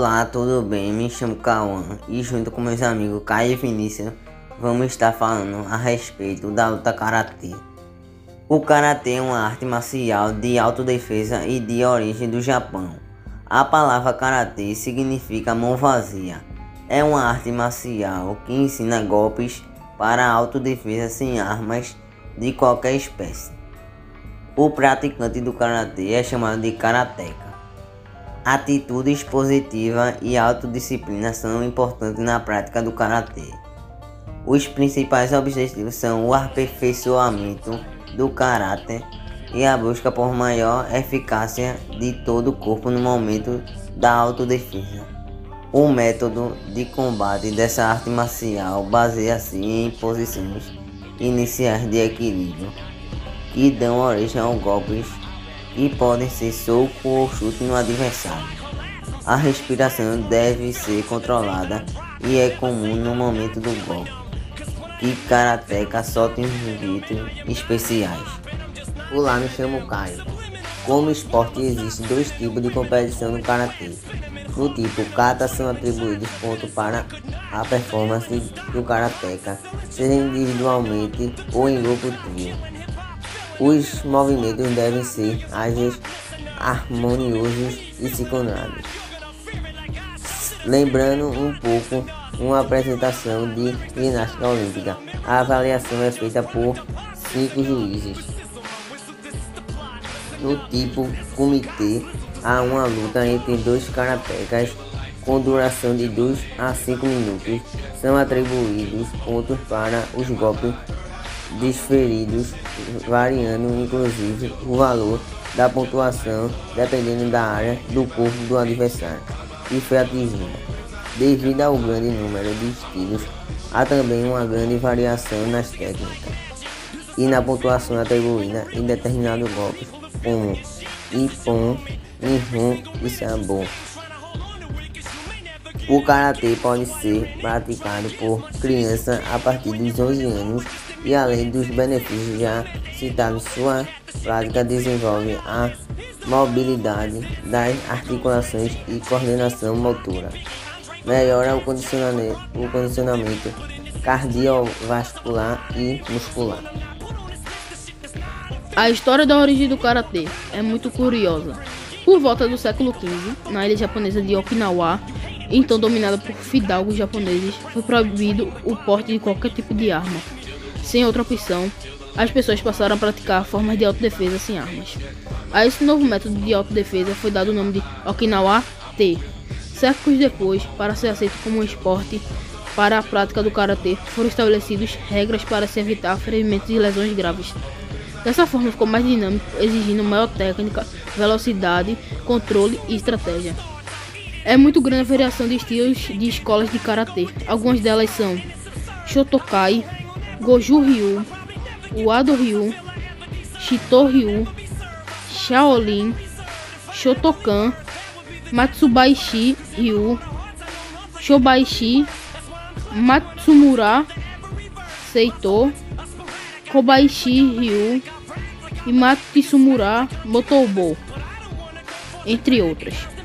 Olá, tudo bem? Me chamo Cauã e junto com meus amigos Caio e Vinícius vamos estar falando a respeito da luta karatê. O karatê é uma arte marcial de autodefesa e de origem do Japão. A palavra karatê significa mão vazia. É uma arte marcial que ensina golpes para autodefesa sem armas de qualquer espécie. O praticante do karatê é chamado de karateka. Atitudes positiva e autodisciplina são importantes na prática do karatê. Os principais objetivos são o aperfeiçoamento do caráter e a busca por maior eficácia de todo o corpo no momento da autodefesa. O método de combate dessa arte marcial baseia-se em posições iniciais de equilíbrio que dão origem a golpes e podem ser soco ou chute no adversário. A respiração deve ser controlada e é comum no momento do golpe, que karateka solta gritos especiais. Me chamo Caio. Como esporte existem dois tipos de competição no karatê. No tipo kata são atribuídos pontos para a performance do karateka, seja individualmente ou em grupo trio. Os movimentos devem ser ágeis, harmoniosos e sincronizados. Lembrando um pouco uma apresentação de ginástica olímpica. A avaliação é feita por cinco juízes. No tipo comitê, há uma luta entre dois karatecas com duração de 2 a 5 minutos. São atribuídos pontos para os golpes desferidos, variando inclusive o valor da pontuação dependendo da área do corpo do adversário que foi atingida. Devido ao grande número de estilos, há também uma grande variação nas técnicas e na pontuação atribuída em determinados golpes, como Ippon, Nihon e Sambo. O karatê pode ser praticado por crianças a partir dos 11 anos e além dos benefícios já citados, sua prática desenvolve a mobilidade das articulações e coordenação motora. Melhora o condicionamento, o condicionamento cardiovascular e muscular. A história da origem do karatê é muito curiosa. Por volta do século XV, na ilha japonesa de Okinawa, então dominada por fidalgos japoneses, foi proibido o porte de qualquer tipo de arma sem outra opção, as pessoas passaram a praticar formas de autodefesa sem armas. A esse novo método de autodefesa foi dado o nome de Okinawa T. Séculos depois, para ser aceito como um esporte para a prática do karatê, foram estabelecidas regras para se evitar ferimentos e lesões graves. Dessa forma ficou mais dinâmico, exigindo maior técnica, velocidade, controle e estratégia. É muito grande a variação de estilos de escolas de karatê. Algumas delas são Shotokai, Goju Ryu, Wado Ryu, Shito Ryu, Shaolin, Shotokan, Matsubaishi Ryu, Shobaishi, Matsumura Seito, Kobaishi Ryu e Matsumura Motobo, entre outras.